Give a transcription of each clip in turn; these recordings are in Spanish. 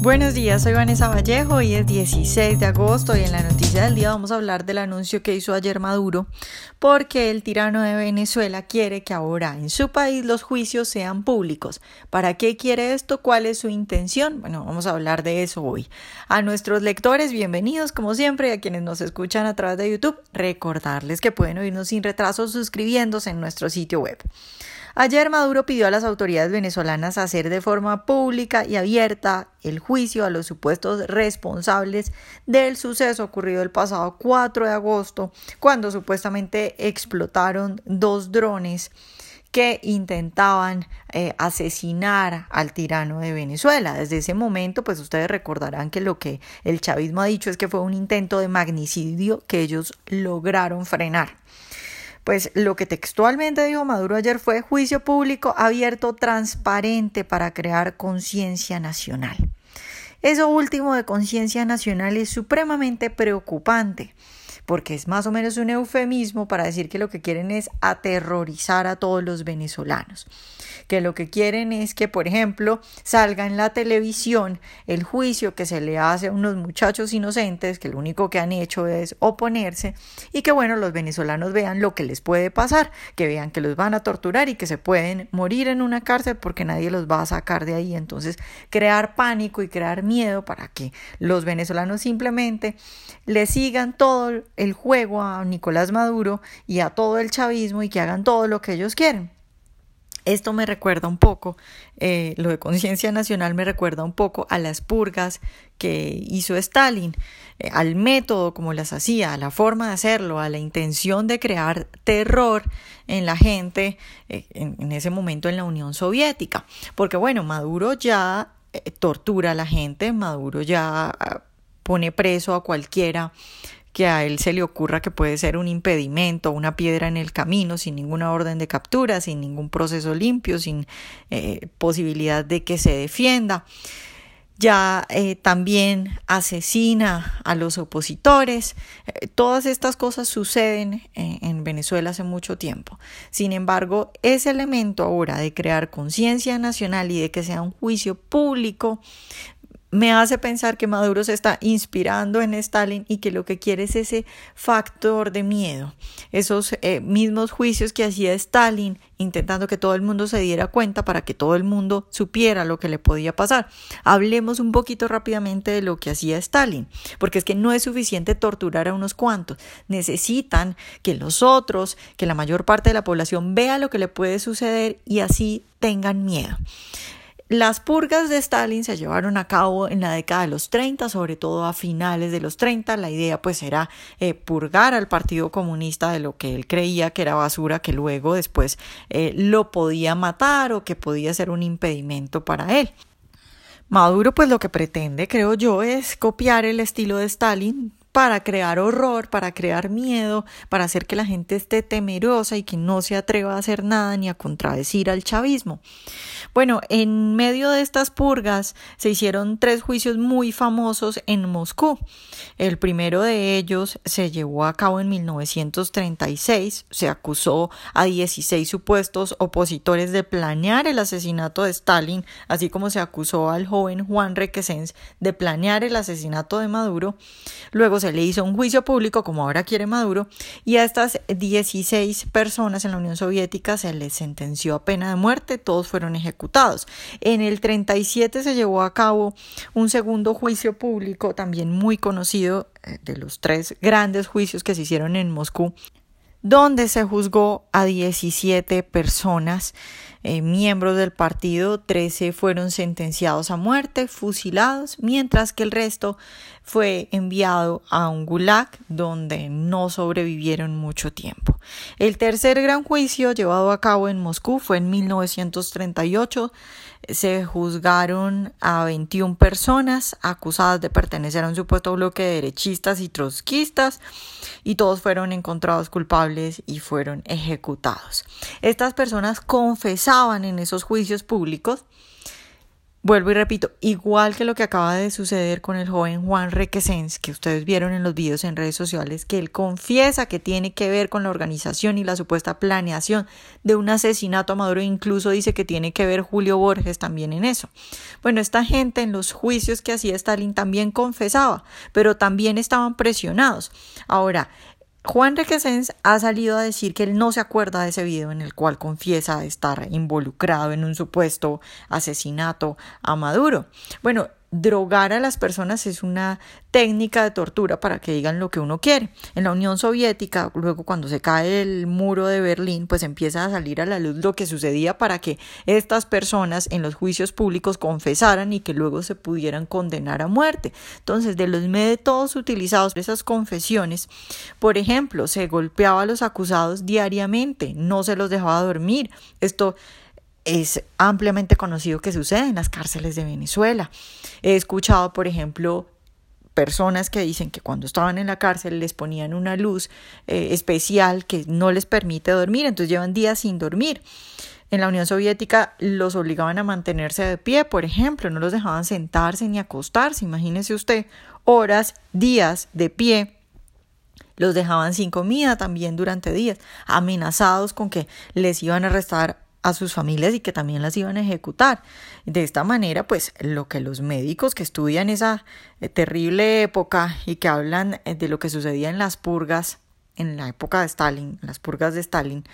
Buenos días, soy Vanessa Vallejo, hoy es 16 de agosto y en la noticia del día vamos a hablar del anuncio que hizo ayer Maduro porque el tirano de Venezuela quiere que ahora en su país los juicios sean públicos. ¿Para qué quiere esto? ¿Cuál es su intención? Bueno, vamos a hablar de eso hoy. A nuestros lectores, bienvenidos como siempre, y a quienes nos escuchan a través de YouTube, recordarles que pueden oírnos sin retraso suscribiéndose en nuestro sitio web. Ayer Maduro pidió a las autoridades venezolanas hacer de forma pública y abierta el juicio a los supuestos responsables del suceso ocurrido el pasado 4 de agosto, cuando supuestamente explotaron dos drones que intentaban eh, asesinar al tirano de Venezuela. Desde ese momento, pues ustedes recordarán que lo que el chavismo ha dicho es que fue un intento de magnicidio que ellos lograron frenar. Pues lo que textualmente dijo Maduro ayer fue juicio público abierto, transparente para crear conciencia nacional. Eso último de conciencia nacional es supremamente preocupante porque es más o menos un eufemismo para decir que lo que quieren es aterrorizar a todos los venezolanos, que lo que quieren es que, por ejemplo, salga en la televisión el juicio que se le hace a unos muchachos inocentes que lo único que han hecho es oponerse y que, bueno, los venezolanos vean lo que les puede pasar, que vean que los van a torturar y que se pueden morir en una cárcel porque nadie los va a sacar de ahí. Entonces, crear pánico y crear miedo para que los venezolanos simplemente le sigan todo el juego a Nicolás Maduro y a todo el chavismo y que hagan todo lo que ellos quieren. Esto me recuerda un poco, eh, lo de conciencia nacional me recuerda un poco a las purgas que hizo Stalin, eh, al método como las hacía, a la forma de hacerlo, a la intención de crear terror en la gente eh, en, ese momento en la Unión Soviética. Porque bueno, Maduro ya tortura a la gente, Maduro ya ah, pone preso a cualquiera que a él se le ocurra que puede ser un impedimento, una piedra en el camino, sin ninguna orden de captura, sin ningún proceso limpio, sin eh, posibilidad de que se defienda. Ya eh, también asesina a los opositores. Eh, todas estas cosas suceden en Venezuela hace mucho tiempo. Sin embargo, ese elemento ahora de crear conciencia nacional y de que sea un juicio público me hace pensar que Maduro se está inspirando en Stalin y que lo que quiere es ese factor de miedo, esos eh, mismos juicios que hacía Stalin intentando que todo el mundo se diera cuenta para que todo el mundo supiera lo que le podía pasar. Hablemos un poquito rápidamente de lo que hacía Stalin, porque es que no es suficiente torturar a unos cuantos, necesitan que los otros, que la mayor parte de la población vea lo que le puede suceder y así tengan miedo. Las purgas de Stalin se llevaron a cabo en la década de los 30, sobre todo a finales de los 30. La idea pues era eh, purgar al Partido Comunista de lo que él creía que era basura, que luego después eh, lo podía matar o que podía ser un impedimento para él. Maduro pues lo que pretende, creo yo, es copiar el estilo de Stalin, para crear horror, para crear miedo, para hacer que la gente esté temerosa y que no se atreva a hacer nada ni a contradecir al chavismo. Bueno, en medio de estas purgas se hicieron tres juicios muy famosos en Moscú. El primero de ellos se llevó a cabo en 1936. Se acusó a 16 supuestos opositores de planear el asesinato de Stalin, así como se acusó al joven Juan Requesens de planear el asesinato de Maduro. Luego se le hizo un juicio público, como ahora quiere Maduro, y a estas 16 personas en la Unión Soviética se les sentenció a pena de muerte, todos fueron ejecutados. En el 37 se llevó a cabo un segundo juicio público, también muy conocido, eh, de los tres grandes juicios que se hicieron en Moscú, donde se juzgó a 17 personas, eh, miembros del partido, 13 fueron sentenciados a muerte, fusilados, mientras que el resto fue enviado a un gulag donde no sobrevivieron mucho tiempo. El tercer gran juicio llevado a cabo en Moscú fue en 1938. Se juzgaron a 21 personas acusadas de pertenecer a un supuesto bloque de derechistas y trotskistas y todos fueron encontrados culpables y fueron ejecutados. Estas personas confesaban en esos juicios públicos Vuelvo y repito, igual que lo que acaba de suceder con el joven Juan Requesens, que ustedes vieron en los videos en redes sociales, que él confiesa que tiene que ver con la organización y la supuesta planeación de un asesinato a Maduro, incluso dice que tiene que ver Julio Borges también en eso. Bueno, esta gente en los juicios que hacía Stalin también confesaba, pero también estaban presionados. Ahora, Juan Requesens ha salido a decir que él no se acuerda de ese video en el cual confiesa estar involucrado en un supuesto asesinato a Maduro. Bueno, drogar a las personas es una técnica de tortura para que digan lo que uno quiere. En la Unión Soviética, luego cuando se cae el muro de Berlín, pues empieza a salir a la luz lo que sucedía para que estas personas en los juicios públicos confesaran y que luego se pudieran condenar a muerte. Entonces, de los métodos utilizados esas confesiones, por ejemplo, se golpeaba a los acusados diariamente, no se los dejaba dormir. Esto es ampliamente conocido que sucede en las cárceles de Venezuela. He escuchado, por ejemplo, personas que dicen que cuando estaban en la cárcel les ponían una luz eh, especial que no les permite dormir, entonces llevan días sin dormir. En la Unión Soviética los obligaban a mantenerse de pie, por ejemplo, no los dejaban sentarse ni acostarse, imagínese usted, horas, días de pie. Los dejaban sin comida también durante días, amenazados con que les iban a arrestar a sus familias y que también las iban a ejecutar. De esta manera, pues lo que los médicos que estudian esa eh, terrible época y que hablan eh, de lo que sucedía en las purgas en la época de Stalin, las purgas de Stalin,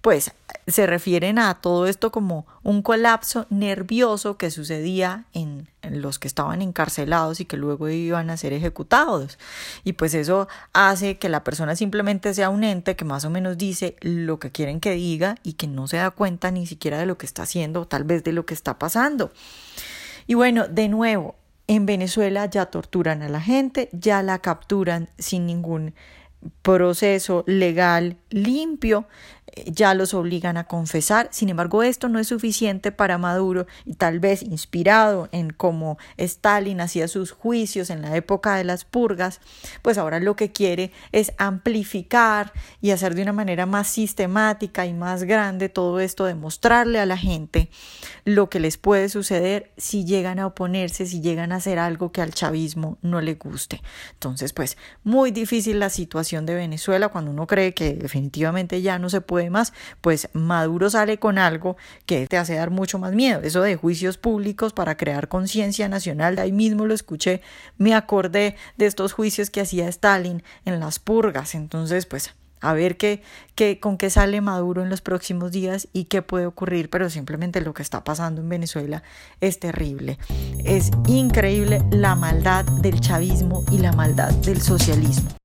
pues se refieren a todo esto como un colapso nervioso que sucedía en, los que estaban encarcelados y que luego iban a ser ejecutados. Y pues eso hace que la persona simplemente sea un ente que más o menos dice lo que quieren que diga y que no se da cuenta ni siquiera de lo que está haciendo o tal vez de lo que está pasando. Y bueno, de nuevo, en Venezuela ya torturan a la gente, ya la capturan sin ningún proceso legal limpio ya los obligan a confesar. Sin embargo, esto no es suficiente para Maduro y tal vez inspirado en cómo Stalin hacía sus juicios en la época de las purgas, pues ahora lo que quiere es amplificar y hacer de una manera más sistemática y más grande todo esto, demostrarle a la gente lo que les puede suceder si llegan a oponerse, si llegan a hacer algo que al chavismo no le guste. Entonces, pues muy difícil la situación de Venezuela cuando uno cree que definitivamente ya no se puede más, pues Maduro sale con algo que te hace dar mucho más miedo. Eso de juicios públicos para crear conciencia nacional, ahí mismo lo escuché, me acordé de estos juicios que hacía Stalin en las purgas. Entonces, pues a ver qué, qué, con qué sale Maduro en los próximos días y qué puede ocurrir, pero simplemente lo que está pasando en Venezuela es terrible. Es increíble la maldad del chavismo y la maldad del socialismo.